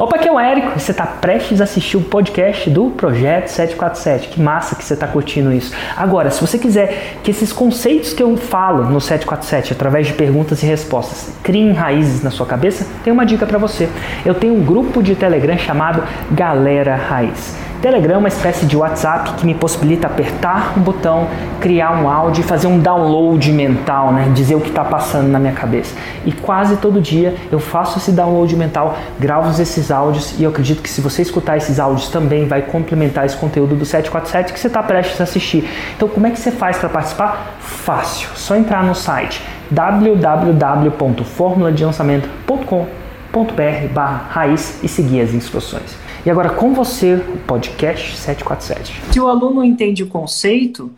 Opa, aqui é o Érico. Você está prestes a assistir o podcast do Projeto 747. Que massa que você está curtindo isso. Agora, se você quiser que esses conceitos que eu falo no 747, através de perguntas e respostas, criem raízes na sua cabeça, tem uma dica para você. Eu tenho um grupo de Telegram chamado Galera Raiz. Telegram é uma espécie de WhatsApp que me possibilita apertar um botão, criar um áudio e fazer um download mental, né? dizer o que está passando na minha cabeça. E quase todo dia eu faço esse download mental, gravo esses áudios e eu acredito que se você escutar esses áudios também vai complementar esse conteúdo do 747 que você está prestes a assistir. Então, como é que você faz para participar? Fácil, só entrar no site www.formuladelançamento.com.br barra raiz e seguir as instruções. E agora com você, o podcast 747. Se o aluno entende o conceito,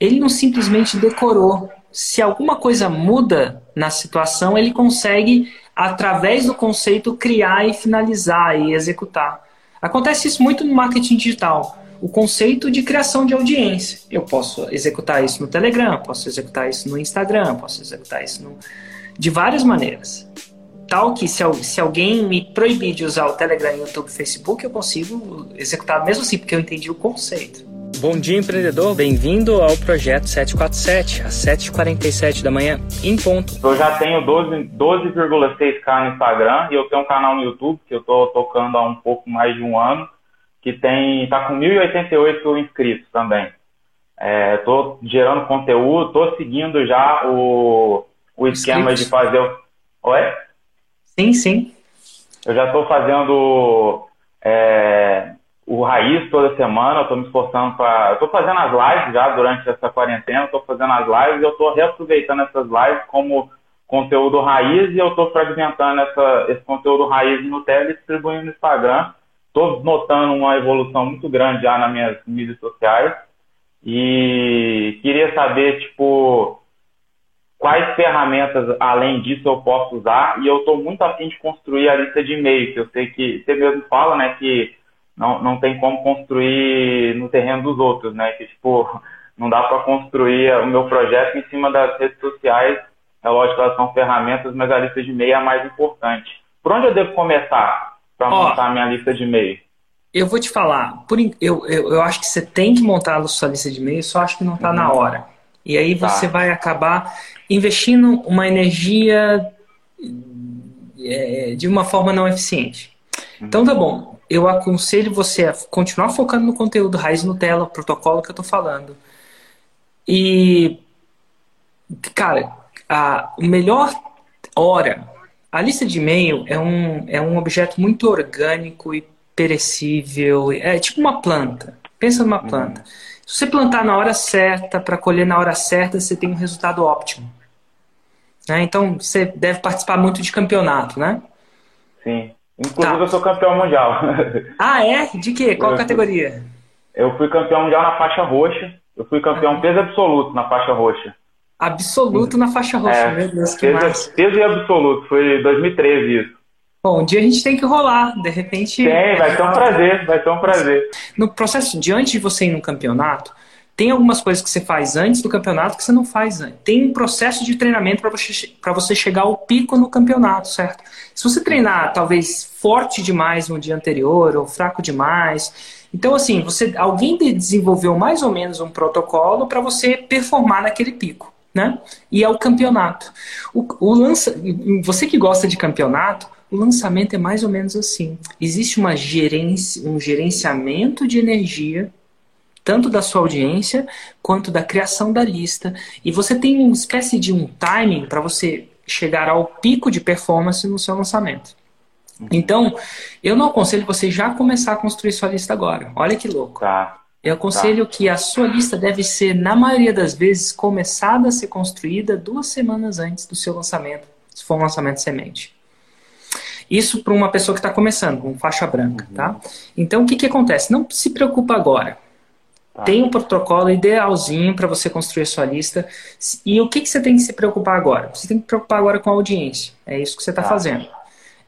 ele não simplesmente decorou. Se alguma coisa muda na situação, ele consegue, através do conceito, criar e finalizar e executar. Acontece isso muito no marketing digital. O conceito de criação de audiência. Eu posso executar isso no Telegram, posso executar isso no Instagram, posso executar isso no... de várias maneiras tal que se, se alguém me proibir de usar o Telegram, YouTube, Facebook, eu consigo executar mesmo assim, porque eu entendi o conceito. Bom dia, empreendedor. Bem-vindo ao projeto 747, às 7h47 da manhã, em ponto. Eu já tenho 12,6k 12 no Instagram e eu tenho um canal no YouTube que eu estou tocando há um pouco mais de um ano, que tem tá com 1.088 inscritos também. Estou é, gerando conteúdo, estou seguindo já o, o esquema de fazer o... Oi? Sim, sim. Eu já estou fazendo é, o Raiz toda semana, estou me esforçando para. Estou fazendo as lives já durante essa quarentena, estou fazendo as lives e eu estou reaproveitando essas lives como conteúdo raiz e eu estou fragmentando essa, esse conteúdo raiz no Telegram e distribuindo no Instagram. Estou notando uma evolução muito grande já nas minhas mídias sociais e queria saber, tipo, quais ferramentas além disso eu posso usar e eu estou muito afim de construir a lista de e-mail, que eu sei que você mesmo fala, né, que não, não tem como construir no terreno dos outros, né, que tipo, não dá para construir o meu projeto em cima das redes sociais, é lógico que elas são ferramentas, mas a lista de e-mail é a mais importante. Por onde eu devo começar para montar a minha lista de e-mail? Eu vou te falar, por, eu, eu, eu acho que você tem que montar a sua lista de e-mail, só acho que não está uhum. na hora. E aí tá. você vai acabar investindo uma energia é, de uma forma não eficiente. Então tá bom, eu aconselho você a continuar focando no conteúdo raiz Nutella, protocolo que eu tô falando. E, cara, a melhor hora, a lista de e-mail é um, é um objeto muito orgânico e perecível, é tipo uma planta. Pensa numa planta. Uhum. Se você plantar na hora certa, para colher na hora certa, você tem um resultado óptimo. Né? Então, você deve participar muito de campeonato, né? Sim. Inclusive, tá. eu sou campeão mundial. Ah, é? De quê? Qual eu categoria? Fui, eu fui campeão mundial na faixa roxa. Eu fui campeão ah. peso absoluto na faixa roxa. Absoluto na faixa roxa, é, meu Deus, que peso, peso e absoluto. Foi 2013 isso. Bom, um dia a gente tem que rolar, de repente. Tem, vai ser um prazer, vai ser um prazer. No processo de antes de você ir no campeonato, tem algumas coisas que você faz antes do campeonato que você não faz antes. Tem um processo de treinamento para você, você chegar ao pico no campeonato, certo? Se você treinar talvez forte demais no dia anterior ou fraco demais, então assim, você alguém desenvolveu mais ou menos um protocolo para você performar naquele pico, né? E é o campeonato. O, o lança, você que gosta de campeonato, o lançamento é mais ou menos assim. Existe uma gerência, um gerenciamento de energia, tanto da sua audiência quanto da criação da lista. E você tem uma espécie de um timing para você chegar ao pico de performance no seu lançamento. Então, eu não aconselho você já começar a construir sua lista agora. Olha que louco. Tá. Eu aconselho tá. que a sua lista deve ser, na maioria das vezes, começada a ser construída duas semanas antes do seu lançamento, se for um lançamento semente. Isso para uma pessoa que está começando, com faixa branca, uhum. tá? Então, o que, que acontece? Não se preocupa agora. Tá. Tem um protocolo idealzinho para você construir a sua lista. E o que, que você tem que se preocupar agora? Você tem que se preocupar agora com a audiência. É isso que você está tá. fazendo.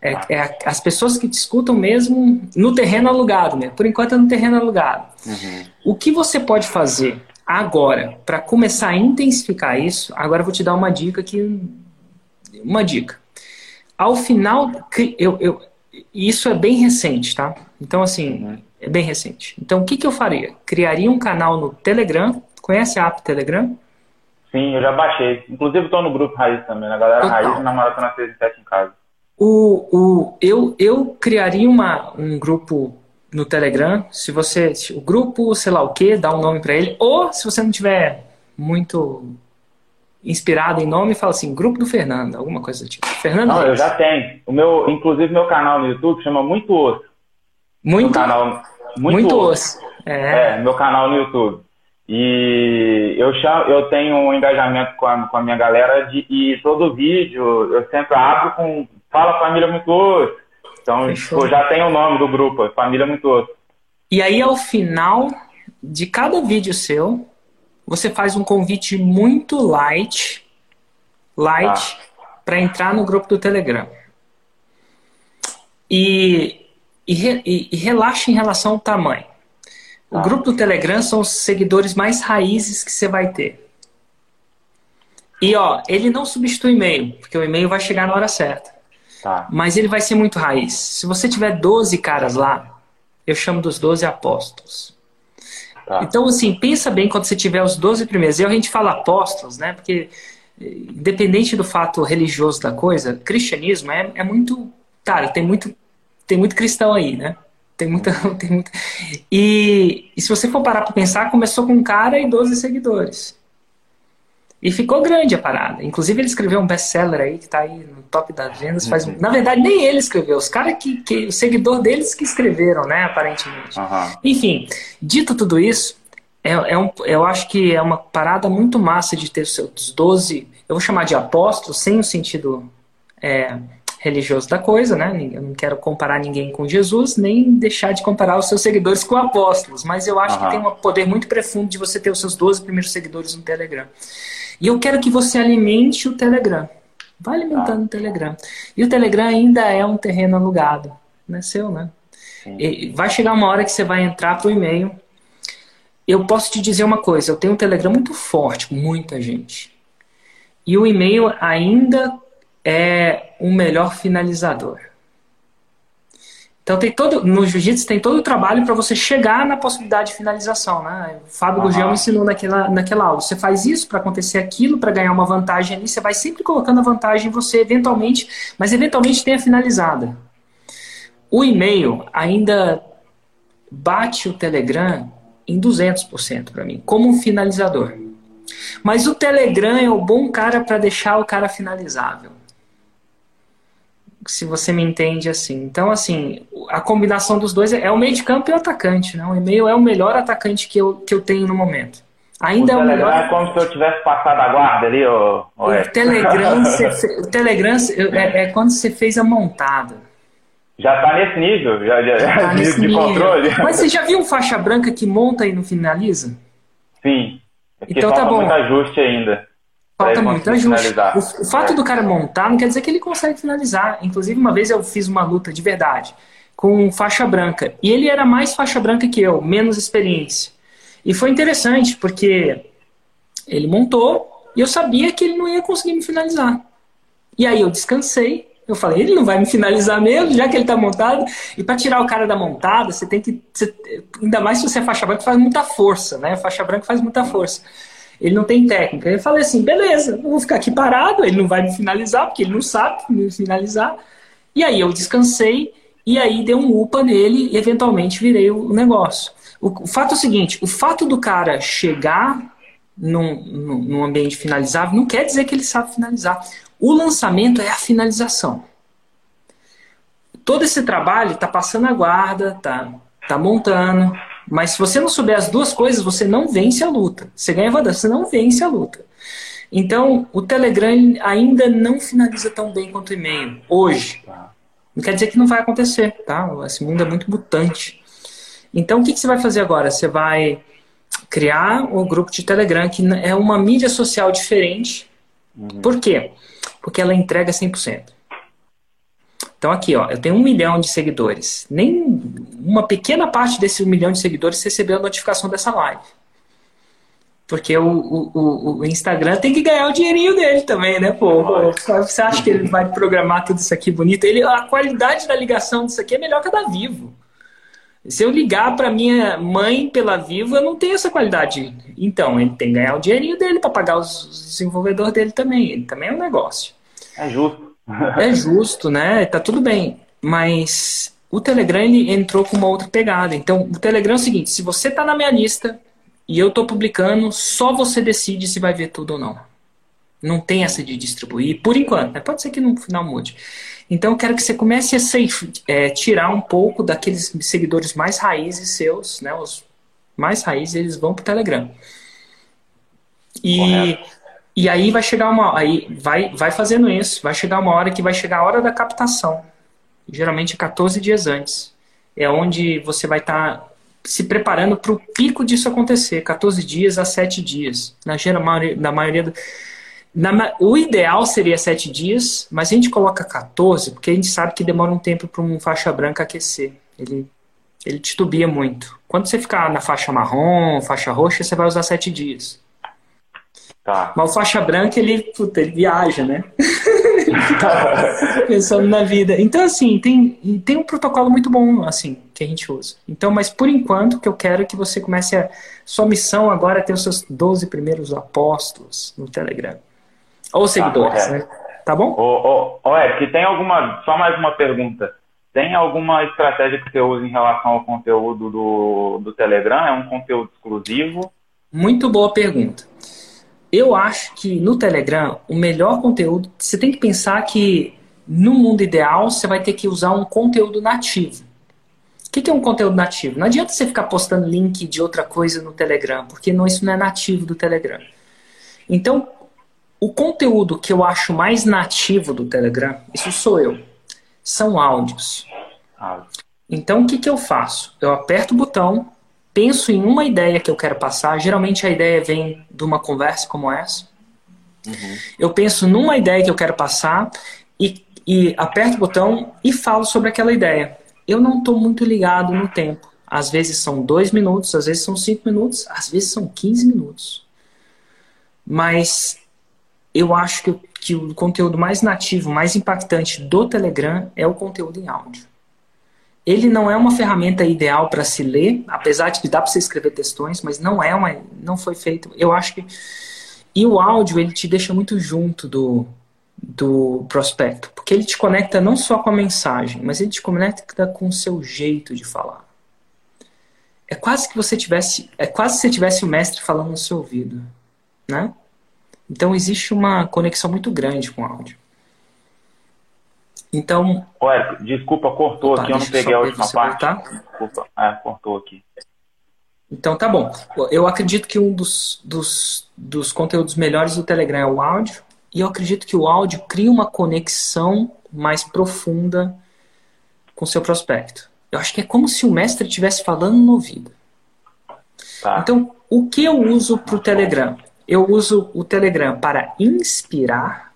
É, tá. é, as pessoas que te escutam mesmo no terreno alugado, né? Por enquanto é no terreno alugado. Uhum. O que você pode fazer agora para começar a intensificar isso? Agora eu vou te dar uma dica aqui. Uma dica. Ao final, eu, eu, isso é bem recente, tá? Então, assim, uhum. é bem recente. Então, o que, que eu faria? Criaria um canal no Telegram. Conhece a app Telegram? Sim, eu já baixei. Inclusive, estou no grupo Raiz também, na galera Total. Raiz na Maratona 6 e 7 em casa. O, o, eu, eu criaria uma, um grupo no Telegram. Se você. O grupo, sei lá o que, dá um nome para ele. Ou se você não tiver muito inspirado em nome, fala assim, grupo do Fernando, alguma coisa do tipo. Fernando Não, eu já tenho. O meu, inclusive meu canal no YouTube chama Muito Osso. Muito, canal, muito, muito osso. osso. É. é, meu canal no YouTube. E eu, chamo, eu tenho um engajamento com a, com a minha galera de, e todo vídeo eu sempre abro com Fala Família Muito Osso. Então eu já tenho o nome do grupo, Família Muito Osso. E aí ao final de cada vídeo seu, você faz um convite muito light, light, ah. para entrar no grupo do Telegram. E, e, e, relaxa em relação ao tamanho. O ah. grupo do Telegram são os seguidores mais raízes que você vai ter. E ó, ele não substitui e-mail, porque o e-mail vai chegar na hora certa. Tá. Mas ele vai ser muito raiz. Se você tiver 12 caras lá, eu chamo dos 12 apóstolos. Tá. Então, assim, pensa bem quando você tiver os 12 primeiros. E a gente fala apóstolos, né? Porque, independente do fato religioso da coisa, cristianismo é, é muito. Cara, tem muito, tem muito cristão aí, né? Tem muita. Tem muita... E, e se você for parar para pensar, começou com um cara e 12 seguidores. E ficou grande a parada. Inclusive, ele escreveu um best-seller aí, que está aí no top das vendas. Faz... Uhum. Na verdade, nem ele escreveu. Os caras que, que. O seguidor deles que escreveram, né? Aparentemente. Uhum. Enfim, dito tudo isso, é, é um, eu acho que é uma parada muito massa de ter os seus 12. Eu vou chamar de apóstolos, sem o sentido é, religioso da coisa, né? Eu não quero comparar ninguém com Jesus, nem deixar de comparar os seus seguidores com apóstolos. Mas eu acho uhum. que tem um poder muito profundo de você ter os seus 12 primeiros seguidores no Telegram. E eu quero que você alimente o Telegram. Vai alimentando ah. o Telegram. E o Telegram ainda é um terreno alugado. Não é seu, né? vai chegar uma hora que você vai entrar para o e-mail. Eu posso te dizer uma coisa: eu tenho um Telegram muito forte, com muita gente. E o e-mail ainda é o melhor finalizador. Então tem todo no jiu-jitsu tem todo o trabalho para você chegar na possibilidade de finalização, né? O Fábio uhum. Gurgel ensinou naquela naquela aula. Você faz isso para acontecer aquilo, para ganhar uma vantagem ali, você vai sempre colocando a vantagem você eventualmente, mas eventualmente tem a finalizada. O e-mail ainda bate o Telegram em 200% para mim, como um finalizador. Mas o Telegram é o bom cara para deixar o cara finalizável se você me entende assim. Então, assim, a combinação dos dois é, é o meio de campo e o atacante, né? O e-mail é o melhor atacante que eu, que eu tenho no momento. Ainda o é o melhor. É como se eu tivesse passado a guarda ali, ô, ô o Telegram, fe... o Telegram é, é, quando você fez a montada. Já está nesse nível, já, já, já tá nesse de nível. controle. Mas você já viu um faixa branca que monta e não finaliza? Sim. É então tá bom. muito ajuste ainda. Falta muito ajuste. O, o fato é. do cara montar não quer dizer que ele consegue finalizar. Inclusive, uma vez eu fiz uma luta de verdade com faixa branca. E ele era mais faixa branca que eu, menos experiência. E foi interessante, porque ele montou e eu sabia que ele não ia conseguir me finalizar. E aí eu descansei. Eu falei, ele não vai me finalizar mesmo, já que ele está montado. E para tirar o cara da montada, você tem que. Você, ainda mais se você é faixa branca, faz muita força, né? Faixa branca faz muita força. Ele não tem técnica. Eu falei assim, beleza, eu vou ficar aqui parado, ele não vai me finalizar, porque ele não sabe me finalizar. E aí eu descansei, e aí dei um upa nele e eventualmente virei o negócio. O, o fato é o seguinte, o fato do cara chegar num, num, ambiente finalizável não quer dizer que ele sabe finalizar. O lançamento é a finalização. Todo esse trabalho está passando a guarda, tá, tá montando, mas se você não souber as duas coisas, você não vence a luta. Você ganha vantagem, você não vence a luta. Então, o Telegram ainda não finaliza tão bem quanto o e-mail, hoje. Não quer dizer que não vai acontecer, tá? Esse mundo é muito mutante. Então, o que, que você vai fazer agora? Você vai criar o grupo de Telegram, que é uma mídia social diferente. Uhum. Por quê? Porque ela entrega 100%. Então aqui, ó, eu tenho um milhão de seguidores. Nem uma pequena parte desse um milhão de seguidores recebeu a notificação dessa live. Porque o, o, o, Instagram tem que ganhar o dinheirinho dele também, né, pô? Você acha que ele vai programar tudo isso aqui bonito? Ele, a qualidade da ligação disso aqui é melhor que a da Vivo. Se eu ligar para minha mãe pela Vivo, eu não tenho essa qualidade. Então, ele tem que ganhar o dinheirinho dele para pagar os desenvolvedores dele também. Ele também é um negócio. É justo. É justo, né? Tá tudo bem. Mas o Telegram ele entrou com uma outra pegada. Então, o Telegram é o seguinte: se você tá na minha lista, e eu estou publicando, só você decide se vai ver tudo ou não. Não tem essa de distribuir, por enquanto. Né? Pode ser que no final mude. Então eu quero que você comece a safe, é, tirar um pouco daqueles seguidores mais raízes seus, né? Os mais raízes, eles vão para o Telegram. E, e aí vai chegar uma. Aí vai, vai fazendo isso, vai chegar uma hora que vai chegar a hora da captação. Geralmente 14 dias antes. É onde você vai estar tá se preparando para o pico disso acontecer, 14 dias a 7 dias. Na, maioria, na maioria do, na, o ideal seria 7 dias, mas a gente coloca 14 porque a gente sabe que demora um tempo para um faixa branca aquecer. Ele, ele titubia muito. Quando você ficar na faixa marrom, faixa roxa, você vai usar 7 dias. Tá. Mas o faixa branca, ele, puta, ele viaja, né? pensando na vida. Então, assim, tem, tem um protocolo muito bom, assim, que a gente usa. Então, mas por enquanto, que eu quero é que você comece a. Sua missão agora é ter os seus 12 primeiros apóstolos no Telegram. Ou tá, seguidores, tá, né? Tá bom? Ô, ô, ô Eric, tem alguma. Só mais uma pergunta. Tem alguma estratégia que você usa em relação ao conteúdo do, do Telegram? É um conteúdo exclusivo? Muito boa pergunta. Eu acho que no Telegram, o melhor conteúdo, você tem que pensar que no mundo ideal você vai ter que usar um conteúdo nativo. O que é um conteúdo nativo? Não adianta você ficar postando link de outra coisa no Telegram, porque não, isso não é nativo do Telegram. Então, o conteúdo que eu acho mais nativo do Telegram, isso sou eu, são áudios. Então, o que, que eu faço? Eu aperto o botão, penso em uma ideia que eu quero passar. Geralmente a ideia vem de uma conversa como essa. Uhum. Eu penso numa ideia que eu quero passar e, e aperto o botão e falo sobre aquela ideia. Eu não estou muito ligado no tempo. Às vezes são dois minutos, às vezes são cinco minutos, às vezes são 15 minutos. Mas eu acho que, que o conteúdo mais nativo, mais impactante do Telegram é o conteúdo em áudio. Ele não é uma ferramenta ideal para se ler, apesar de que dá para você escrever textões, mas não é uma, não foi feito. Eu acho que e o áudio ele te deixa muito junto do do prospecto, porque ele te conecta não só com a mensagem, mas ele te conecta com o seu jeito de falar. É quase que você tivesse, é quase que você tivesse o mestre falando no seu ouvido, né? Então existe uma conexão muito grande com o áudio. Então. Ué, desculpa, cortou Opa, aqui, eu não peguei a última parte. Voltar. Desculpa, é, cortou aqui. Então tá bom. Eu acredito que um dos, dos, dos conteúdos melhores do Telegram é o áudio. E eu acredito que o áudio cria uma conexão mais profunda com o seu prospecto. Eu acho que é como se o mestre estivesse falando no ouvido. Tá. Então, o que eu uso para o Telegram? Eu uso o Telegram para inspirar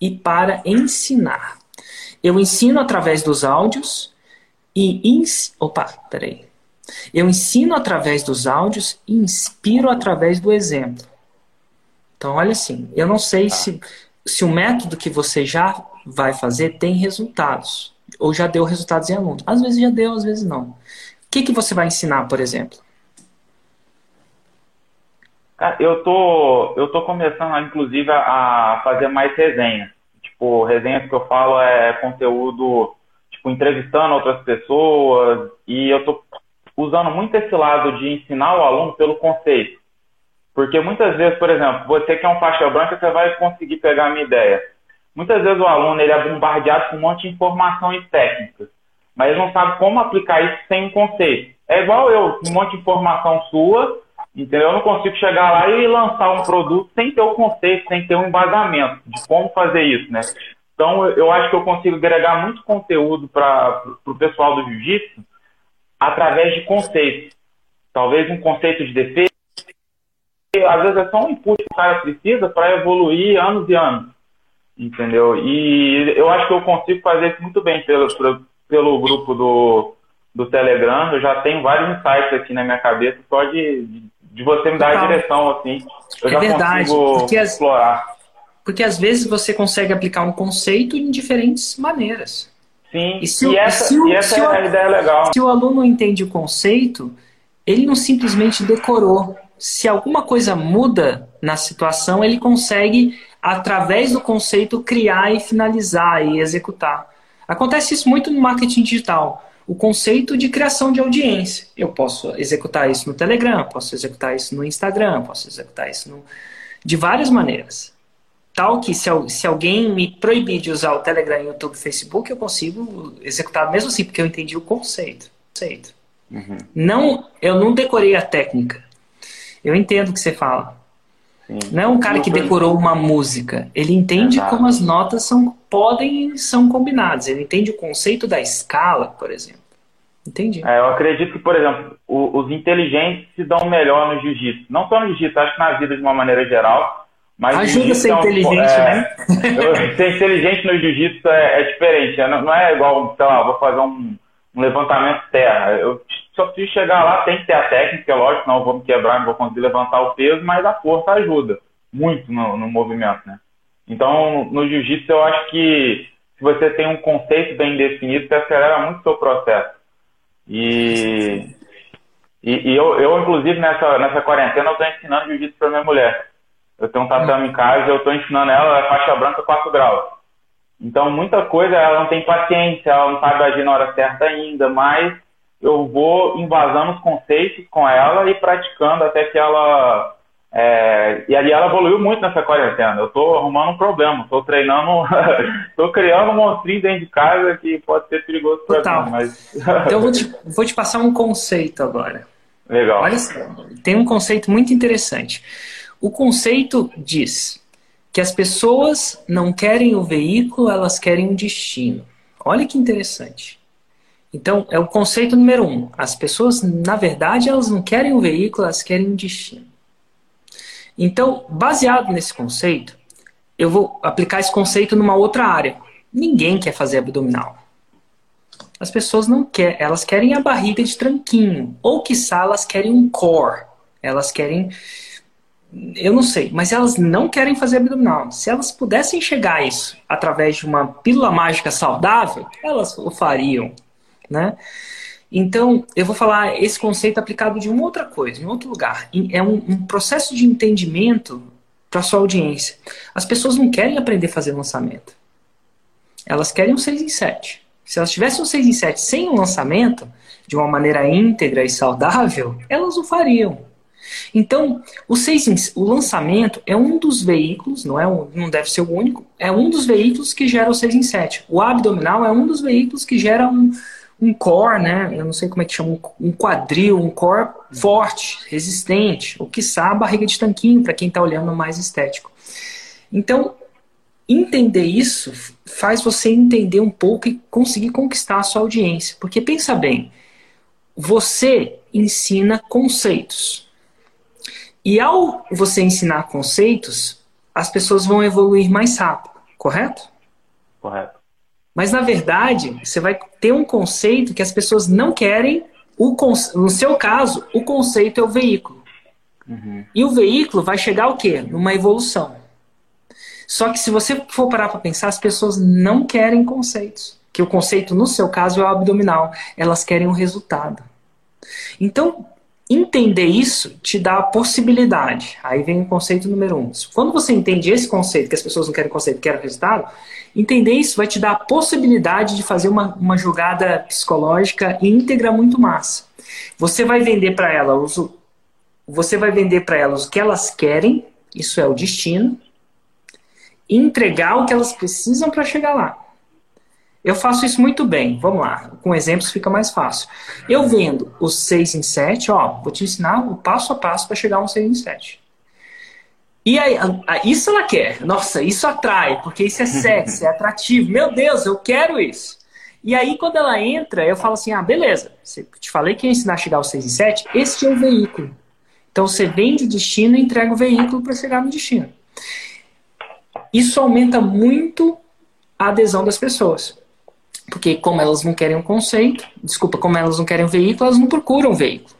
e para ensinar. Eu ensino através dos áudios e. Ins... Opa, peraí. Eu ensino através dos áudios e inspiro através do exemplo. Então, olha assim, eu não sei tá. se, se o método que você já vai fazer tem resultados. Ou já deu resultados em aluno. Às vezes já deu, às vezes não. O que, que você vai ensinar, por exemplo? Eu tô, eu tô começando, inclusive, a fazer mais resenhas tipo, resenhas que eu falo é conteúdo, tipo, entrevistando outras pessoas, e eu tô usando muito esse lado de ensinar o aluno pelo conceito. Porque muitas vezes, por exemplo, você que é um faixa branca, você vai conseguir pegar a minha ideia. Muitas vezes o aluno ele é bombardeado com um monte de informações técnicas, mas ele não sabe como aplicar isso sem um conceito. É igual eu, um monte de informação sua, Entendeu? Eu não consigo chegar lá e lançar um produto sem ter o conceito, sem ter um embasamento de como fazer isso, né? Então, eu acho que eu consigo agregar muito conteúdo para o pessoal do jiu-jitsu através de conceitos. Talvez um conceito de defesa, às vezes é só um input que o cara precisa para evoluir anos e anos. Entendeu? E eu acho que eu consigo fazer isso muito bem pelo, pelo grupo do, do Telegram. Eu já tenho vários insights aqui na minha cabeça só de, de de você me dar a direção, assim. Eu é já verdade, consigo porque as- explorar. Porque às vezes você consegue aplicar um conceito em diferentes maneiras. Sim, E se e, essa, se o- e essa se é a ideia legal. Se o aluno entende o conceito, ele não simplesmente decorou. Se alguma coisa muda na situação, ele consegue, através do conceito, criar e finalizar e executar. Acontece isso muito no marketing digital. O conceito de criação de audiência. Eu posso executar isso no Telegram, posso executar isso no Instagram, posso executar isso no... de várias maneiras. Tal que se, se alguém me proibir de usar o Telegram, YouTube, Facebook, eu consigo executar mesmo assim, porque eu entendi o conceito. conceito. Não, eu não decorei a técnica. Eu entendo o que você fala. Sim. Não é um cara que decorou uma música. Ele entende Exato. como as notas são, podem e são combinadas. Ele entende o conceito da escala, por exemplo. Entendi. É, eu acredito que, por exemplo, o- os inteligentes se dão melhor no jiu-jitsu. Não só no jiu-jitsu, acho que na vida de uma maneira geral. Mas Ajuda ser é um- inteligente, é, né? eu- ser inteligente no jiu-jitsu é, é diferente. é, Não, não é igual, sei lá, vou fazer um, um levantamento terra. Eu só preciso chegar lá, tem que ter a técnica, lógico, eu vou me quebrar, não vou conseguir levantar o peso, mas a força ajuda muito no, no movimento, né? Então, no jiu-jitsu, eu acho que se você tem um conceito bem definido, você acelera muito o seu processo. E, e, e eu, eu, inclusive, nessa, nessa quarentena, eu estou ensinando jiu-jitsu para minha mulher. Eu tenho um tatame em casa eu estou ensinando ela, ela é faixa branca 4 graus. Então, muita coisa ela não tem paciência, ela não sabe agir na hora certa ainda, mas eu vou invasando os conceitos com ela e praticando até que ela. é, e ali ela evoluiu muito nessa quarentena. Eu estou arrumando um problema, estou treinando, estou criando um monstrinho dentro de casa que pode ser perigoso para mim, mas. Então eu vou te, vou te passar um conceito agora. Legal. Olha tem um conceito muito interessante. O conceito diz que as pessoas não querem o veículo, elas querem um destino. Olha que interessante. Então, é o conceito número um. As pessoas, na verdade, elas não querem o veículo, elas querem um destino. Então, baseado nesse conceito, eu vou aplicar esse conceito numa outra área. Ninguém quer fazer abdominal. As pessoas não querem, elas querem a barriga de tranquinho. Ou, quiçá, elas querem um core. Elas querem. Eu não sei, mas elas não querem fazer abdominal. Se elas pudessem chegar a isso através de uma pílula mágica saudável, elas o fariam. Né? Então, eu vou falar esse conceito aplicado de uma outra coisa, em outro lugar. É um, um processo de entendimento para sua audiência. As pessoas não querem aprender a fazer lançamento. Elas querem um 6 em 7. Se elas tivessem um 6 em 7 sem um lançamento, de uma maneira íntegra e saudável, elas o fariam. Então, o, 6 em, o lançamento é um dos veículos, não, é um, não deve ser o único, é um dos veículos que gera o 6 em 7. O abdominal é um dos veículos que gera um, um core, né? Eu não sei como é que chama, um quadril, um core forte, resistente, ou quiçá a barriga de tanquinho, para quem está olhando mais estético. Então, entender isso faz você entender um pouco e conseguir conquistar a sua audiência. Porque pensa bem, você ensina conceitos. E ao você ensinar conceitos, as pessoas vão evoluir mais rápido, correto? Correto. Mas na verdade, você vai ter um conceito que as pessoas não querem. O no seu caso, o conceito é o veículo. Uhum. E o veículo vai chegar ao quê? Numa evolução. Só que se você for parar para pensar, as pessoas não querem conceitos. Que o conceito, no seu caso, é o abdominal. Elas querem um resultado. Então, entender isso te dá a possibilidade. Aí vem o conceito número um. Quando você entende esse conceito, que as pessoas não querem conceito, querem resultado, entender isso vai te dar a possibilidade de fazer uma, uma jogada psicológica íntegra muito massa. Você vai vender para elas você vai vender para elas o que elas querem, isso é o destino, e entregar o que elas precisam para chegar lá. Eu faço isso muito bem. Vamos lá. Com exemplos fica mais fácil. Eu vendo os 6 em 7, ó, vou te ensinar o passo a passo para chegar a um 6 em 7. E aí, isso ela quer. Nossa, isso atrai, porque isso é sexy, é atrativo. Meu Deus, eu quero isso. E aí, quando ela entra, eu falo assim: ah, beleza, te falei que ia ensinar a chegar ao 6 em 7, este é o veículo. Então você vende o destino e entrega o veículo para chegar no destino. Isso aumenta muito a adesão das pessoas. Porque como elas não querem um conceito, desculpa, como elas não querem um veículo, elas não procuram um veículo.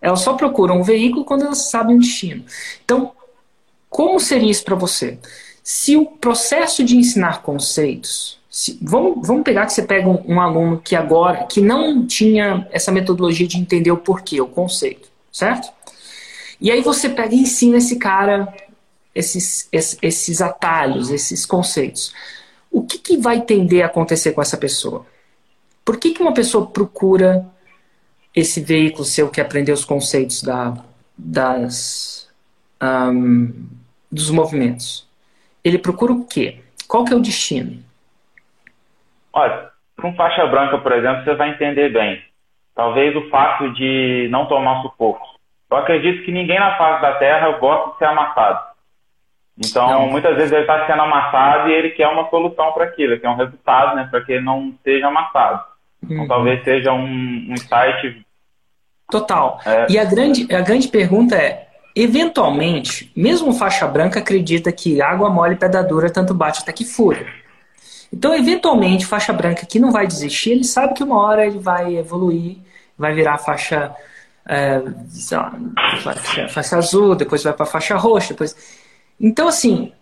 Elas só procuram um veículo quando elas sabem o destino. Então, como seria isso para você? Se o processo de ensinar conceitos, se, vamos, vamos pegar que você pega um, um, aluno que agora, que não tinha essa metodologia de entender o porquê, o conceito, certo? E aí você pega e ensina esse cara esses, esses, atalhos, esses conceitos. O que, que vai tender a acontecer com essa pessoa? Por que, que uma pessoa procura esse veículo seu que aprendeu os conceitos da, das, um, dos movimentos? Ele procura o quê? Qual que é o destino? Olha, com faixa branca, por exemplo, você vai entender bem. Talvez o fato de não tomar sufoco. Eu acredito que ninguém na face da Terra gosta de ser amassado. Então, não. muitas vezes ele está sendo amassado e ele quer uma solução para aquilo, quer um resultado, né, para que ele não seja amassado. Então, uhum. Então, talvez seja um, um site. Total. É... E a grande, a grande pergunta é: eventualmente, mesmo faixa branca acredita que água mole e pedra dura tanto bate até que fura. Então, eventualmente, faixa branca que não vai desistir, ele sabe que uma hora ele vai evoluir, vai virar faixa, é, lá, faixa azul, depois vai para faixa roxa, depois então, assim,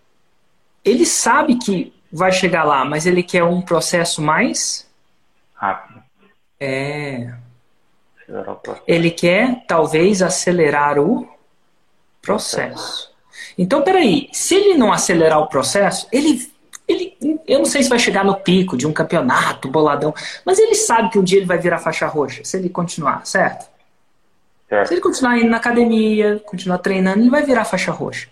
ele sabe que vai chegar lá, mas ele quer um processo mais rápido. É. Ele quer, talvez, acelerar o processo. Então, peraí, se ele não acelerar o processo, ele, ele. Eu não sei se vai chegar no pico de um campeonato, boladão, mas ele sabe que um dia ele vai virar faixa roxa, se ele continuar, certo? Certo. Se ele continuar indo na academia, continuar treinando, ele vai virar faixa roxa.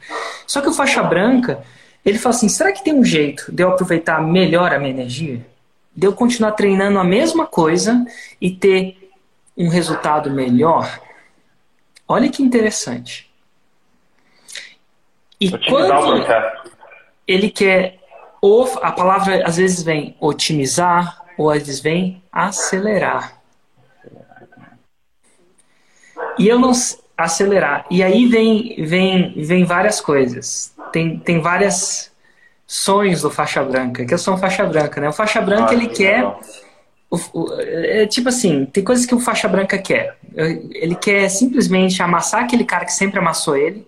Só que o faixa branca, ele fala assim: será que tem um jeito de eu aproveitar melhor a minha energia? De eu continuar treinando a mesma coisa e ter um resultado melhor? Olha que interessante. E quando ele quer, ou a palavra às vezes vem otimizar, ou às vezes vem acelerar. E eu não acelerar. E aí vem, vem, vem várias coisas. Tem, tem várias sonhos do faixa branca, que eu sou um faixa branca, né? O faixa branca ah, ele quer o, o, é tipo assim, tem coisas que o faixa branca quer. Ele quer simplesmente amassar aquele cara que sempre amassou ele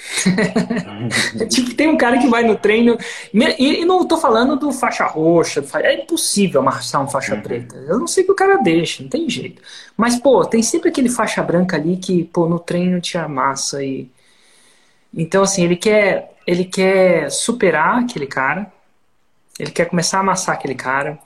tipo, tem um cara que vai no treino. E, e não estou falando do faixa roxa. É impossível amassar um faixa uhum. preta. Eu não sei que o cara deixa, não tem jeito. Mas, pô, tem sempre aquele faixa branca ali que, pô, no treino te amassa e. Então, assim, ele quer, ele quer superar aquele cara. Ele quer começar a amassar aquele cara.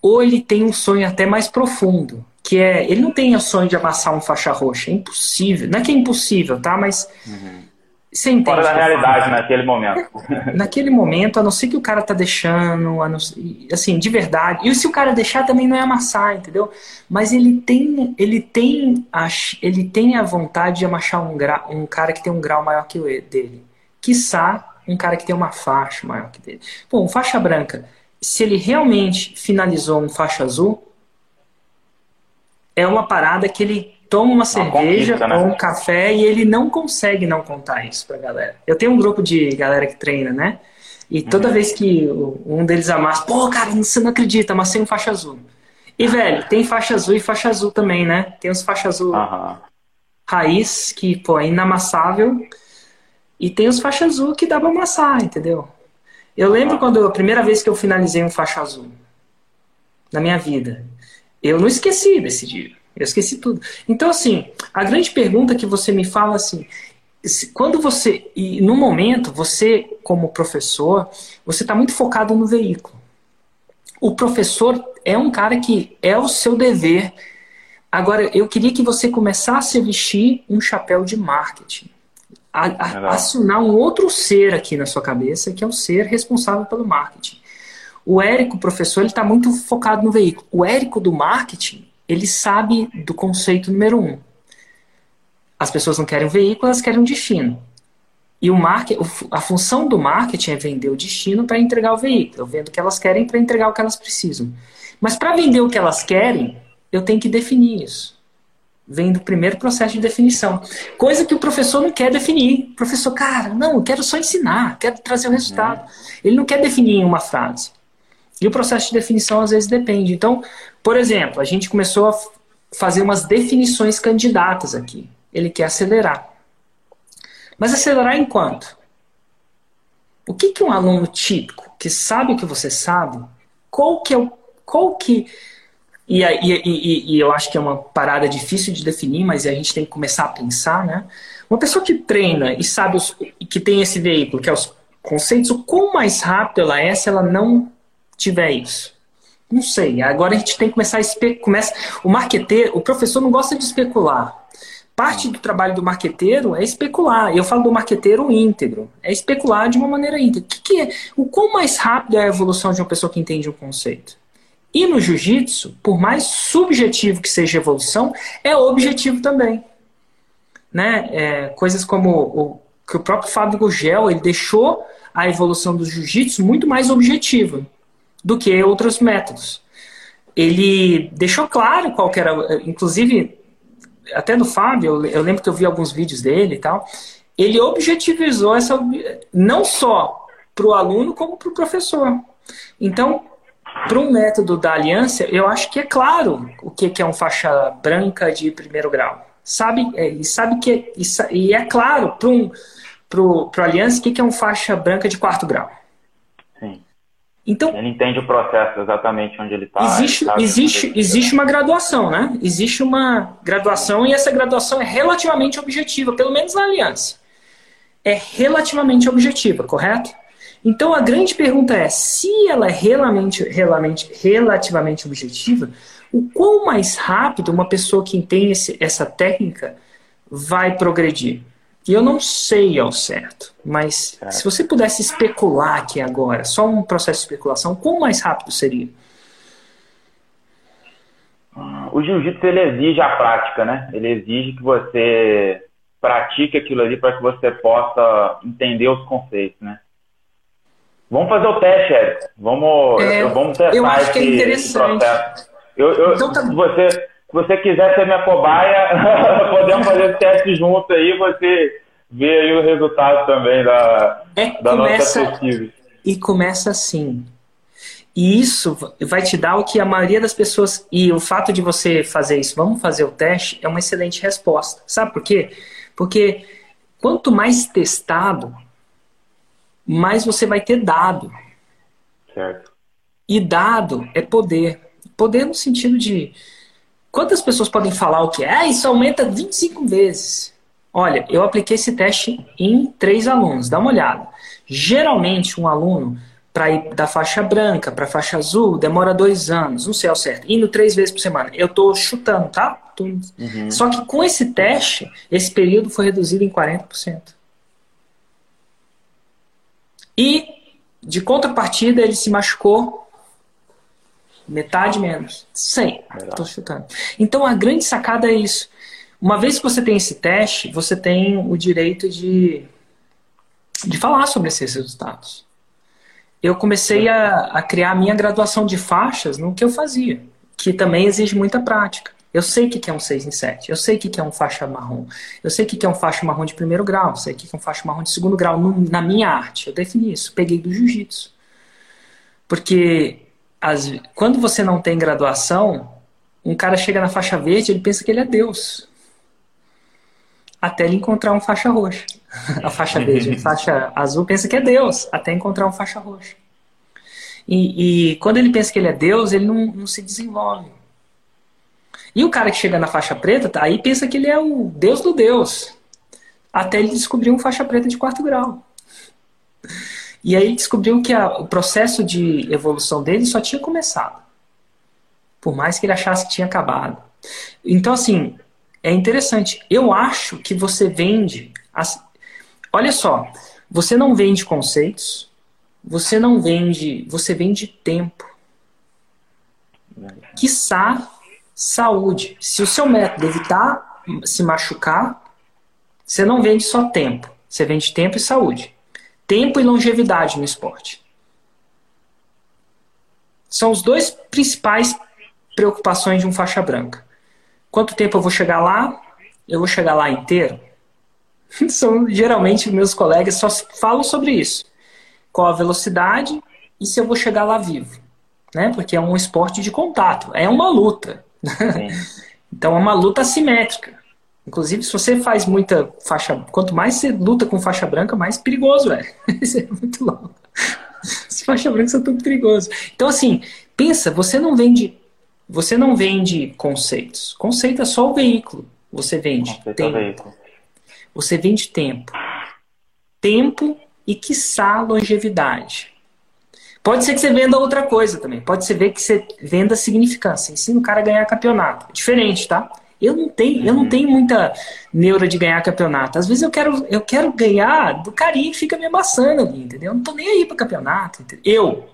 Ou ele tem um sonho até mais profundo. Que é. Ele não tem o sonho de amassar um faixa roxa. É impossível. Não é que é impossível, tá? Mas. Uhum você entende Fora da realidade naquele momento. Naquele momento, a não ser que o cara tá deixando, não, assim, de verdade. E se o cara deixar também não é amassar, entendeu? Mas ele tem, ele tem, a, ele tem a vontade de amassar um, gra, um cara que tem um grau maior que o dele. Quiçá um cara que tem uma faixa maior que dele. Bom, faixa branca, se ele realmente finalizou um faixa azul, é uma parada que ele toma uma, cerveja né? ou um café e ele não consegue não contar isso pra galera. Eu tenho um grupo de galera que treina, né? E toda uhum. vez que um deles amassa, pô, cara, você não acredita, amassei um faixa azul. E, velho, tem faixa azul e faixa azul também, né? Tem os faixa azul uhum. raiz, que, pô, é inamassável. E tem os faixa azul que dá pra amassar, entendeu? Eu lembro quando a primeira vez que eu finalizei um faixa azul na minha vida. Eu não esqueci desse dia. Eu esqueci tudo. Então, assim, a grande pergunta que você me fala assim, quando você, e no momento, você, como professor, você está muito focado no veículo. O professor é um cara que é o seu dever. Agora, eu queria que você começasse a vestir um chapéu de marketing. A, a, acionar um outro ser aqui na sua cabeça, que é o ser responsável pelo marketing. O Érico, professor, ele está muito focado no veículo. O Érico do marketing, ele sabe do conceito número um. As pessoas não querem um veículo, elas querem um destino. E o market, a função do marketing é vender o destino para entregar o veículo. Eu vendo o que elas querem para entregar o que elas precisam. Mas para vender o que elas querem, eu tenho que definir isso. Vem do primeiro processo de definição. Coisa que o professor não quer definir. O professor, cara, não, eu quero só ensinar, quero trazer o resultado. Ele não quer definir em uma frase. E o processo de definição às vezes depende. Então, por exemplo, a gente começou a fazer umas definições candidatas aqui. ele quer acelerar. Mas acelerar enquanto? O que, que um aluno típico que sabe o que você sabe, qual que é o. Qual que. E, e, e, e eu acho que é uma parada difícil de definir, mas a gente tem que começar a pensar, né? Uma pessoa que treina e sabe os, que tem esse veículo, que é os conceitos, o quão mais rápido ela é se ela não tiver isso? Não sei. Agora a gente tem que começar a especular. O marqueteiro, o professor não gosta de especular. Parte do trabalho do marqueteiro é especular. Eu falo do marqueteiro íntegro. É especular de uma maneira íntegra. O que, que é? O quão mais rápido é a evolução de uma pessoa que entende o conceito? E no jiu-jitsu, por mais subjetivo que seja a evolução, é objetivo também. Né? É, coisas como o que o próprio Fábio Gugel, ele deixou a evolução do jiu-jitsu muito mais objetiva do que outros métodos. Ele deixou claro qual era, inclusive até do Fábio, eu lembro que eu vi alguns vídeos dele e tal. Ele objetivizou essa não só para o aluno como para o professor. Então, para um método da aliança, eu acho que é claro o que é um faixa branca de primeiro grau. Sabe, é, e sabe que e é claro para um pro aliança o que é um faixa branca de quarto grau. Então, ele entende o processo exatamente onde ele está. Existe, existe, existe uma graduação, né? Existe uma graduação e essa graduação é relativamente objetiva, pelo menos na aliança. É relativamente objetiva, correto? Então a grande pergunta é: se ela é relativamente, relativamente, relativamente objetiva, o quão mais rápido uma pessoa que entende essa técnica vai progredir? E eu não sei ao certo, mas certo. se você pudesse especular aqui agora, só um processo de especulação, quão mais rápido seria? O jiu-jitsu ele exige a prática, né? Ele exige que você pratique aquilo ali para que você possa entender os conceitos, né? Vamos fazer o teste, Érico. Vamos, é, vamos testar eu acho esse, que é interessante. Eu, eu, então, tá... você, se você quiser ser minha cobaia, podemos fazer esse teste junto aí, você vê aí o resultado também da, é, da começa, nossa pesquisa. E começa assim. E isso vai te dar o que a maioria das pessoas. E o fato de você fazer isso, vamos fazer o teste, é uma excelente resposta. Sabe por quê? Porque quanto mais testado, mais você vai ter dado. Certo. E dado é poder. Poder no sentido de Quantas pessoas podem falar o que é? Ah, isso aumenta 25 vezes. Olha, eu apliquei esse teste em três alunos, dá uma olhada. Geralmente, um aluno, para ir da faixa branca para a faixa azul, demora dois anos, não sei ao certo, indo três vezes por semana. Eu estou chutando, tá? Tô... Uhum. Só que com esse teste, esse período foi reduzido em 40%. E, de contrapartida, ele se machucou Metade menos. 100. Estou chutando. Então a grande sacada é isso. Uma vez que você tem esse teste, você tem o direito de, de falar sobre esses resultados. Eu comecei a, a criar a minha graduação de faixas no que eu fazia, que também exige muita prática. Eu sei o que é um 6 em 7, eu sei o que é um faixa marrom, eu sei o que é um faixa marrom de primeiro grau, eu sei o que é um faixa marrom de segundo grau na minha arte. Eu defini isso, peguei do jiu-jitsu. Porque as, quando você não tem graduação, um cara chega na faixa verde, ele pensa que ele é Deus. Até ele encontrar um faixa roxa. A faixa verde, a faixa azul pensa que é Deus, até encontrar um faixa roxa. E, e quando ele pensa que ele é Deus, ele não, não, se desenvolve. E o cara que chega na faixa preta, tá, aí pensa que ele é o Deus do Deus. Até ele descobrir um faixa preta de quarto grau. E aí descobriu que a, o processo de evolução dele só tinha começado. Por mais que ele achasse que tinha acabado. Então, assim, é interessante. Eu acho que você vende. As... Olha só, você não vende conceitos, você não vende. Você vende tempo. Quiçá saúde. Se o seu método evitar se machucar, você não vende só tempo. Você vende tempo e saúde tempo e longevidade no esporte. São os dois principais preocupações de um faixa branca. Quanto tempo eu vou chegar lá? Eu vou chegar lá inteiro? São, geralmente, meus colegas só falam sobre isso. Qual a velocidade e se eu vou chegar lá vivo. Né? Porque é um esporte de contato, é uma luta. então é uma luta assimétrica. Inclusive, se você faz muita faixa. Quanto mais você luta com faixa branca, mais perigoso é. Isso é muito louco. As faixas brancas são tão perigosos. Então, assim, pensa, você não vende. Você não vende conceitos. Conceito é só o veículo. Você vende Conceito tempo. É você vende tempo. Tempo e, quiçá, longevidade. Pode ser que você venda outra coisa também. Pode ser que você venda significância. Ensina o cara a ganhar campeonato. É diferente, tá? Eu não tenho, eu não uhum. tenho muita neura de ganhar campeonato. Às vezes eu quero, eu quero ganhar do carinha que fica me amassando ali, entendeu? Eu não tô nem aí para campeonato. Entendeu? Eu.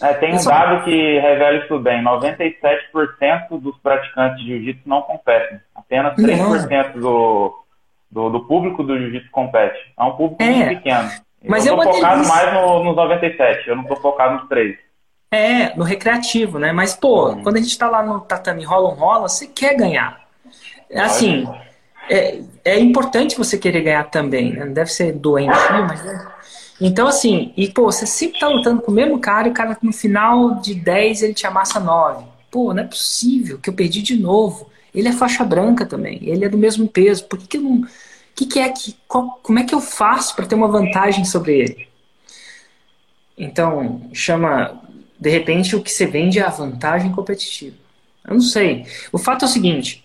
É, tem um só... dado que revela isso bem. 97% dos praticantes de jiu-jitsu não competem. Apenas 3% do, do, do público do jiu-jitsu compete. É um público é. muito pequeno. Mas eu tô é focado delícia. mais no, nos 97, eu não tô focado nos 3. É, no recreativo, né? Mas, pô, hum. quando a gente tá lá no tatame rola um rola, você quer ganhar. Assim, é, é importante você querer ganhar também, né? Não deve ser doentio, mas... É. Então, assim, e, pô, você sempre tá lutando com o mesmo cara e o cara no final de 10 ele te amassa 9. Pô, não é possível que eu perdi de novo. Ele é faixa branca também, ele é do mesmo peso. Por que, que eu não que, que é que. Qual, como é que eu faço para ter uma vantagem sobre ele? Então, chama. De repente, o que você vende é a vantagem competitiva. Eu não sei. O fato é o seguinte: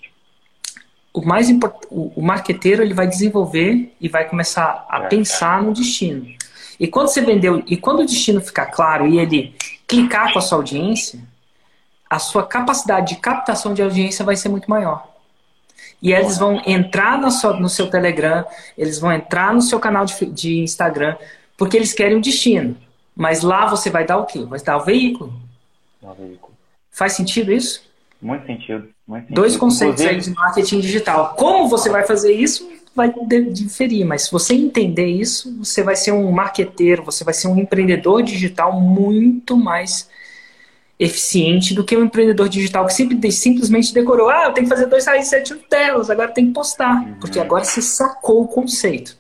o mais importante, o, marqueteiro ele vai desenvolver e vai começar a pensar no destino. E quando você vendeu, e quando o destino ficar claro e ele clicar com a sua audiência, a sua capacidade de captação de audiência vai ser muito maior. E eles vão entrar no seu, no seu Telegram, eles vão entrar no seu canal de, de Instagram, porque eles querem o destino. Mas lá você vai dar o quê? Vai dar o veículo. O veículo. Faz sentido isso? Muito sentido. Muito sentido. Dois conceitos Inclusive... aí de marketing digital. Como você vai fazer isso vai diferir, mas se você entender isso, você vai ser um marqueteiro, você vai ser um empreendedor digital muito mais eficiente do que um empreendedor digital que sempre, simplesmente decorou, ah, eu tenho que fazer dois raiz sete telas, agora tem que postar, uhum. porque agora você sacou o conceito.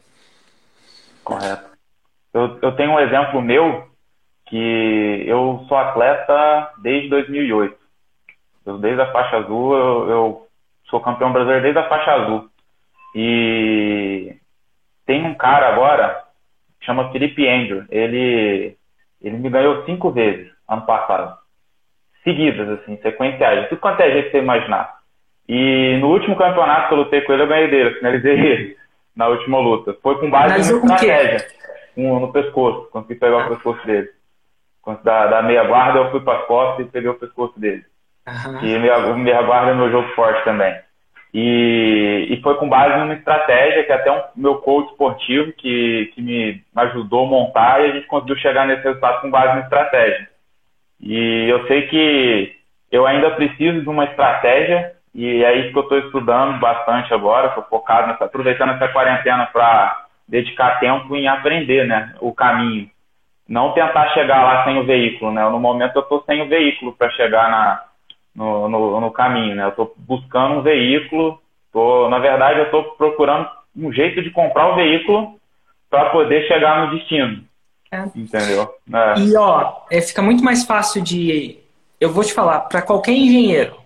Correto. Eu, eu tenho um exemplo meu que eu sou atleta desde 2008. Eu, desde a faixa azul, eu, eu sou campeão brasileiro desde a faixa azul. E tem um cara agora, chama Felipe Andrew. Ele, ele me ganhou cinco vezes ano passado seguidas, assim, sequenciais, tudo quanto é jeito que você imaginar. E no último campeonato que eu lutei com ele, eu ganhei dele, eu finalizei ele na última luta. Foi com base na estratégia, um, no pescoço, consegui pegar o pescoço dele. Da, da meia guarda eu fui para as costas e peguei o pescoço dele. Uhum. E meia, meia guarda é meu jogo forte também. E, e foi com base numa estratégia que até um meu coach esportivo que, que me ajudou a montar e a gente conseguiu chegar nesse resultado com base na estratégia. E eu sei que eu ainda preciso de uma estratégia e é isso que eu estou estudando bastante agora, estou focado nessa, aproveitando essa quarentena para dedicar tempo em aprender, né, o caminho. Não tentar chegar lá sem o veículo, né? No momento eu estou sem o veículo para chegar na, no, no, no, caminho, né? Eu estou buscando um veículo, tô, na verdade eu estou procurando um jeito de comprar o veículo para poder chegar no destino. É. Entendeu? É. E ó, é, fica muito mais fácil de. Eu vou te falar, para qualquer engenheiro,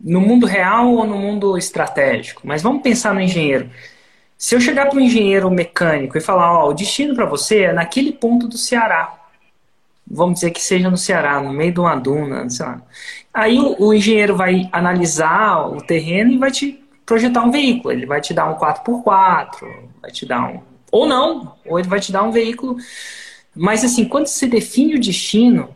no mundo real ou no mundo estratégico, mas vamos pensar no engenheiro. Se eu chegar para um engenheiro mecânico e falar, ó, o destino para você é naquele ponto do Ceará. Vamos dizer que seja no Ceará, no meio de uma duna, sei lá. Aí o, engenheiro vai analisar o terreno e vai te projetar um veículo. Ele vai te dar um 4x4, vai te dar um ou não, ou ele vai te dar um veículo. Mas assim, quando você define o destino,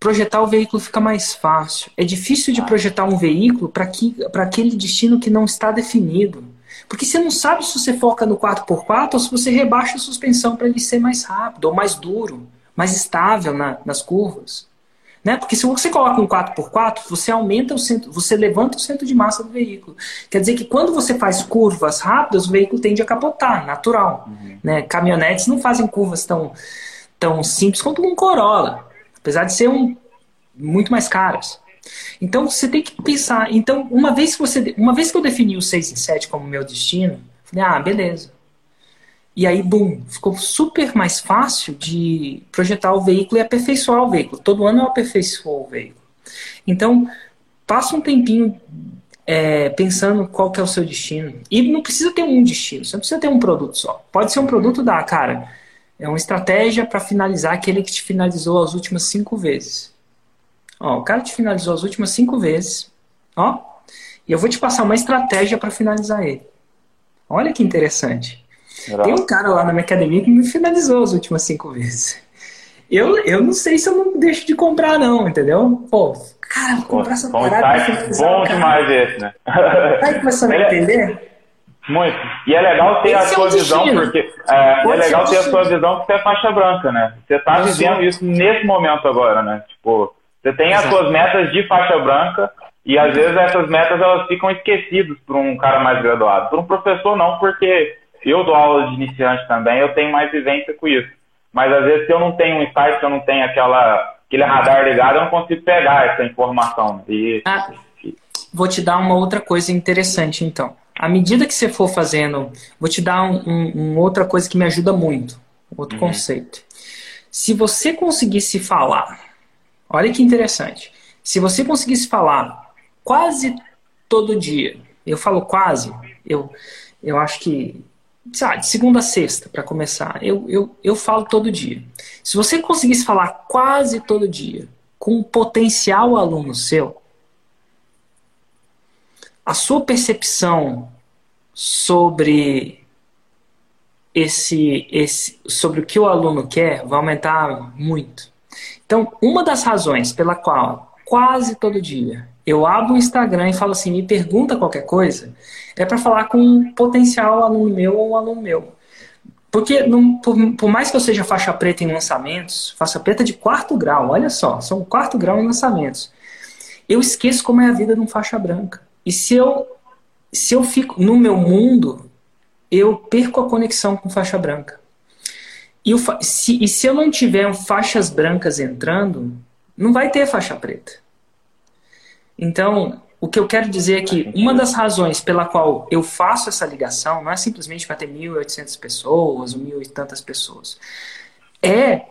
projetar o veículo fica mais fácil. É difícil de projetar um veículo para aquele destino que não está definido. Porque você não sabe se você foca no 4x4 ou se você rebaixa a suspensão para ele ser mais rápido, ou mais duro, mais estável na, nas curvas. Né? Porque se você coloca um 4x4, você aumenta o centro, você levanta o centro de massa do veículo. Quer dizer que quando você faz curvas rápidas, o veículo tende a capotar, natural. Uhum. Né? Caminhonetes não fazem curvas tão, tão simples quanto um Corolla, apesar de ser um, muito mais caras. Então você tem que pensar. Então, uma vez que você. Uma vez que eu defini o 6 em 7 como meu destino, falei, ah, beleza. E aí, boom, ficou super mais fácil de projetar o veículo e aperfeiçoar o veículo. Todo ano eu aperfeiçoo o veículo. Então, passa um tempinho é, pensando qual que é o seu destino. E não precisa ter um destino, você não precisa ter um produto só. Pode ser um produto da, cara, é uma estratégia para finalizar aquele que te finalizou as últimas cinco vezes. Ó, o cara te finalizou as últimas cinco vezes, ó, e eu vou te passar uma estratégia para finalizar ele. Olha que interessante. Tem um cara lá na minha academia que me finalizou as últimas cinco vezes. Eu, eu não sei se eu não deixo de comprar, não, entendeu? Pô, cara, vou comprar essa Bom, parada. Bom demais esse, né? Tá começando a é entender? Muito. E é legal ter Esse a sua é visão, porque é, é legal ter a sua visão que você é faixa branca, né? Você está vivendo isso nesse momento agora, né? Tipo, você tem as suas metas de faixa branca e às vezes essas metas elas ficam esquecidas por um cara mais graduado. Por um professor não, porque eu dou aula de iniciante também, eu tenho mais vivência com isso. Mas às vezes se eu não tenho um insight, se eu não tenho aquela, aquele radar ligado, eu não consigo pegar essa informação. E, ah, vou te dar uma outra coisa interessante então. À medida que você for fazendo, vou te dar uma um, um outra coisa que me ajuda muito, outro uhum. conceito. Se você conseguisse falar, olha que interessante. Se você conseguisse falar quase todo dia, eu falo quase, eu, eu acho que sabe, de segunda a sexta, para começar, eu, eu, eu falo todo dia. Se você conseguisse falar quase todo dia com um potencial aluno seu, a sua percepção sobre esse, esse sobre o que o aluno quer vai aumentar muito. Então, uma das razões pela qual quase todo dia eu abro o Instagram e falo assim, me pergunta qualquer coisa, é para falar com um potencial aluno meu ou um aluno meu. Porque não, por, por, mais que eu seja faixa preta em lançamentos, faixa preta de quarto grau, olha só, são quarto grau em lançamentos. Eu esqueço como é a vida de um faixa branca. E se eu, se eu fico no meu mundo, eu perco a conexão com faixa branca. E, o, se, e se eu não tiver faixas brancas entrando, não vai ter faixa preta. Então, o que eu quero dizer é que uma das razões pela qual eu faço essa ligação não é simplesmente para ter 1.800 pessoas ou mil e tantas pessoas. É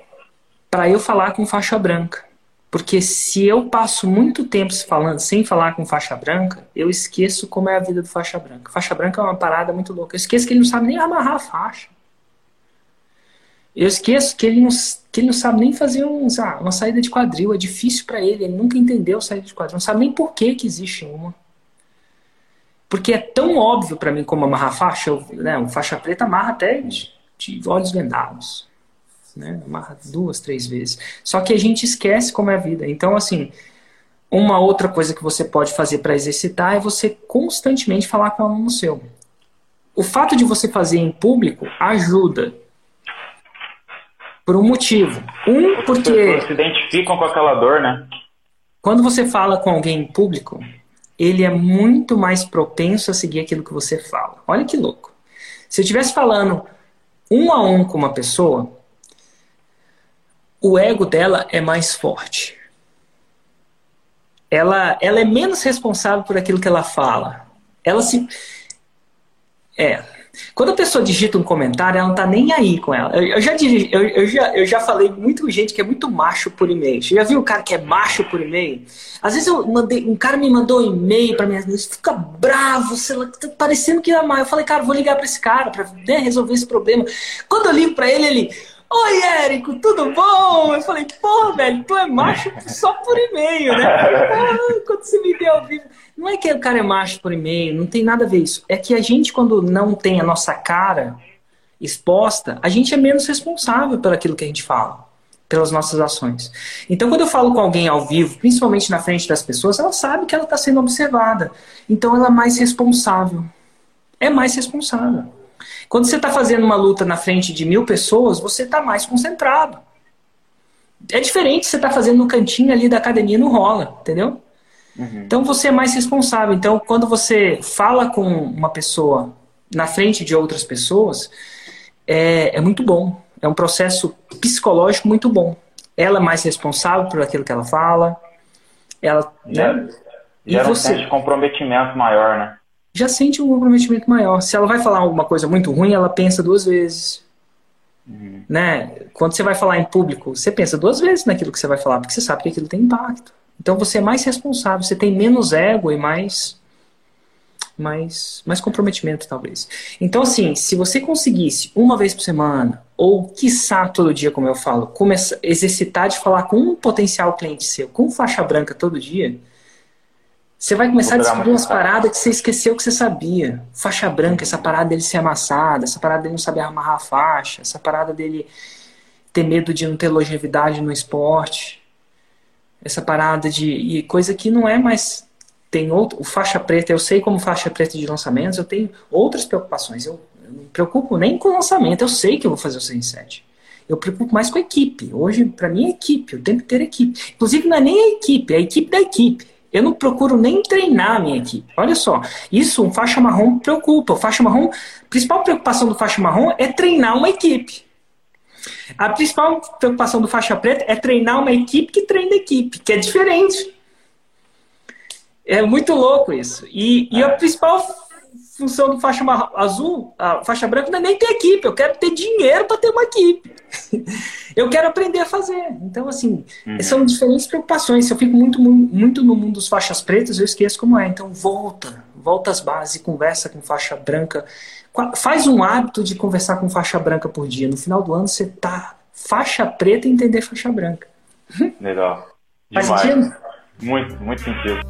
para eu falar com faixa branca. Porque se eu passo muito tempo falando sem falar com faixa branca, eu esqueço como é a vida do faixa branca. Faixa branca é uma parada muito louca. Eu esqueço que ele não sabe nem amarrar a faixa. Eu esqueço que ele não, que ele não sabe nem fazer um, uma saída de quadril. É difícil para ele. Ele nunca entendeu saída de quadril. Não sabe nem por que, que existe uma. Porque é tão óbvio para mim como amarrar faixa. Eu, né, um faixa preta amarra até de, de olhos vendados. Né? Amarra duas, três vezes. Só que a gente esquece como é a vida. Então, assim, uma outra coisa que você pode fazer para exercitar é você constantemente falar com o aluno seu. O fato de você fazer em público ajuda por um motivo. Um, porque. As pessoas se identificam com aquela dor, né? Quando você fala com alguém em público, ele é muito mais propenso a seguir aquilo que você fala. Olha que louco. Se eu estivesse falando um a um com uma pessoa, o ego dela é mais forte. Ela, ela é menos responsável por aquilo que ela fala. Ela se. É, quando a pessoa digita um comentário, ela não tá nem aí com ela. Eu, eu já, dirigi, eu, eu, já, eu já falei muito gente que é muito macho por e-mail. Você já viu o cara que é macho por e-mail? Às vezes eu mandei, um cara me mandou um e-mail para mim, fica bravo, sei lá, tá parecendo que ama. Eu falei, cara, vou ligar para esse cara para né, resolver esse problema. Quando eu ligo para ele, ele, Oi, Érico, tudo bom? Eu falei, porra, velho, tu é macho só por e-mail, né? Falei, quando você me deu ao vivo. Não é que o cara é macho por e-mail, não tem nada a ver isso. É que a gente, quando não tem a nossa cara exposta, a gente é menos responsável por aquilo que a gente fala, pelas nossas ações. Então, quando eu falo com alguém ao vivo, principalmente na frente das pessoas, ela sabe que ela está sendo observada. Então, ela é mais responsável. É mais responsável. Quando você está fazendo uma luta na frente de mil pessoas, você está mais concentrado. É diferente você está fazendo no cantinho ali da academia, não rola, entendeu? Uhum. Então você é mais responsável. Então, quando você fala com uma pessoa na frente de outras pessoas, é, é muito bom. É um processo psicológico muito bom. Ela é mais responsável por aquilo que ela fala. Ela, né? já e você comprometimento maior, né? Já sente um comprometimento maior. Se ela vai falar alguma coisa muito ruim, ela pensa duas vezes. Uhum. Né? Quando você vai falar em público, você pensa duas vezes naquilo que você vai falar, porque você sabe que aquilo tem impacto. Então você é mais responsável, você tem menos ego e mais mais, mais comprometimento, talvez. Então, assim, se você conseguisse uma vez por semana, ou quiçá todo dia, como eu falo, começar, exercitar de falar com um potencial cliente seu, com faixa branca todo dia, você vai começar a descobrir umas paradas que você esqueceu que você sabia. Faixa branca, essa parada dele ser amassada, essa parada dele não saber amarrar a faixa, essa parada dele ter medo de não ter longevidade no esporte, essa parada de. E coisa que não é mais. Tem outro. O faixa preta, eu sei como faixa preta de lançamentos, eu tenho outras preocupações. Eu, eu não me preocupo nem com o lançamento, eu sei que eu vou fazer o 107. Eu me preocupo mais com a equipe. Hoje, para mim, é equipe. Eu tenho que ter equipe. Inclusive, não é nem a equipe, é a equipe da equipe. Eu não procuro nem treinar a minha equipe. Olha só, isso um faixa marrom preocupa. O faixa marrom, a principal preocupação do faixa marrom é treinar uma equipe. A principal preocupação do faixa preta é treinar uma equipe que treina a equipe, que é diferente. É muito louco isso. E, e a principal função do faixa azul, a faixa branca não é nem ter equipe, eu quero ter dinheiro para ter uma equipe. eu quero aprender a fazer. Então, assim, uhum. são diferentes preocupações. Se eu fico muito, muito no mundo dos faixas pretas, eu esqueço como é. Então, volta, volta às bases, conversa com faixa branca. Faz um hábito de conversar com faixa branca por dia. No final do ano, você tá faixa preta e entender faixa branca. Legal. Demais. Faz sentido? Muito, muito sentido.